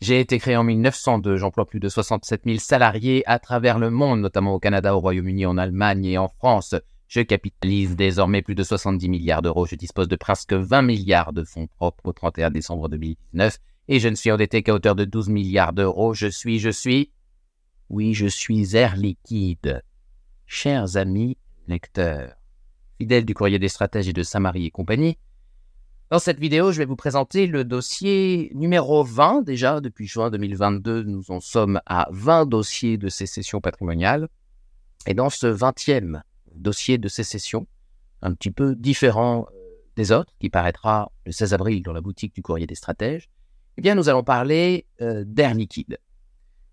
J'ai été créé en 1902, j'emploie plus de 67 000 salariés à travers le monde, notamment au Canada, au Royaume-Uni, en Allemagne et en France. Je capitalise désormais plus de 70 milliards d'euros, je dispose de presque 20 milliards de fonds propres au 31 décembre 2019 et je ne suis endetté qu'à hauteur de 12 milliards d'euros. Je suis, je suis... Oui, je suis Air Liquide. Chers amis lecteurs, fidèles du courrier des stratèges et de Saint-Marie et compagnie, dans cette vidéo, je vais vous présenter le dossier numéro 20. Déjà, depuis juin 2022, nous en sommes à 20 dossiers de sécession patrimoniale. Et dans ce 20e dossier de sécession, un petit peu différent euh, des autres, qui paraîtra le 16 avril dans la boutique du courrier des stratèges, eh bien, nous allons parler euh, d'Air Liquide,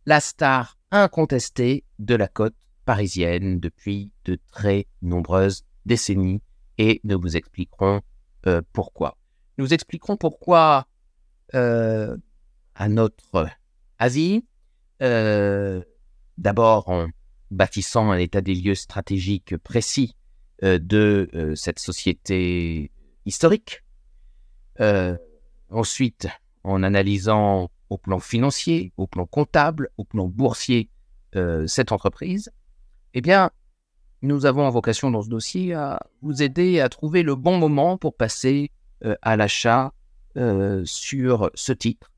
la star incontestée de la côte parisienne depuis de très nombreuses décennies, et nous vous expliquerons euh, pourquoi. Nous expliquerons pourquoi, euh, à notre avis, euh, d'abord en bâtissant un état des lieux stratégique précis euh, de cette société historique, ensuite en analysant au plan financier, au plan comptable, au plan boursier cette entreprise, eh bien, nous avons en vocation dans ce dossier à vous aider à trouver le bon moment pour passer euh, à l'achat euh, sur ce titre.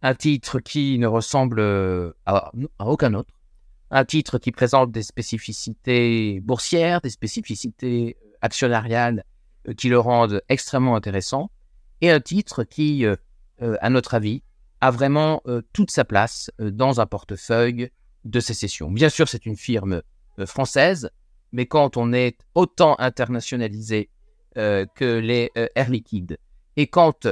Un titre qui ne ressemble euh, à, aucun autre. Un titre qui présente des spécificités boursières, des spécificités actionnariales qui le rendent extrêmement intéressant. Et un titre qui, à notre avis, a vraiment toute sa place dans un portefeuille de sécession. Bien sûr, c'est une firme française, mais quand on est autant internationalisé euh, que les euh, Air Liquide. Et quand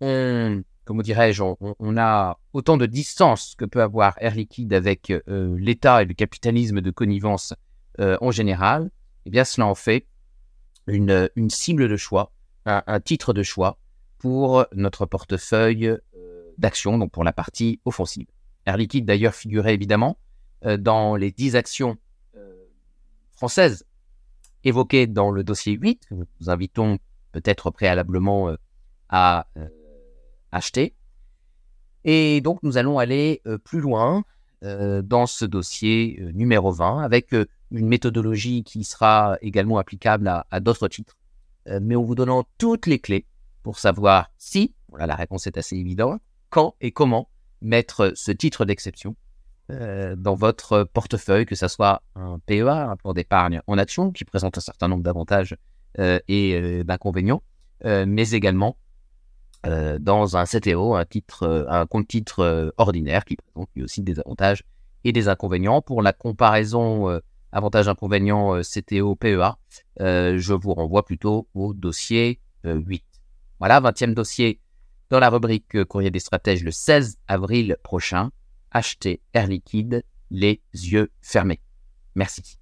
on, comment dirais-je, on, a autant de distance que peut avoir Air Liquide avec euh, l'État et le capitalisme de connivence en général, eh bien cela en fait une, une cible de choix, un, titre de choix pour notre portefeuille d'actions, donc pour la partie offensive. Air Liquide d'ailleurs figurait évidemment dans les 10 actions françaises évoqué dans le dossier 8, que nous vous invitons peut-être préalablement euh, à euh, acheter. Et donc, nous allons aller euh, plus loin dans ce dossier numéro 20 avec une méthodologie qui sera également applicable à, d'autres titres, mais en vous donnant toutes les clés pour savoir si, voilà, la réponse est assez évidente, quand et comment mettre ce titre d'exception euh, dans votre portefeuille, que ce soit un PEA, un plan d'épargne en action, qui présente un certain nombre d'avantages euh, et euh, d'inconvénients, mais également dans un CTO, un, titre, un compte titre ordinaire, qui présente lui aussi des avantages et des inconvénients. Pour la comparaison avantages-inconvénients CTO-PEA, je vous renvoie plutôt au dossier 8. Voilà, 20e dossier dans la rubrique Courrier des stratèges le 16 avril prochain acheter Air Liquide les yeux fermés. Merci.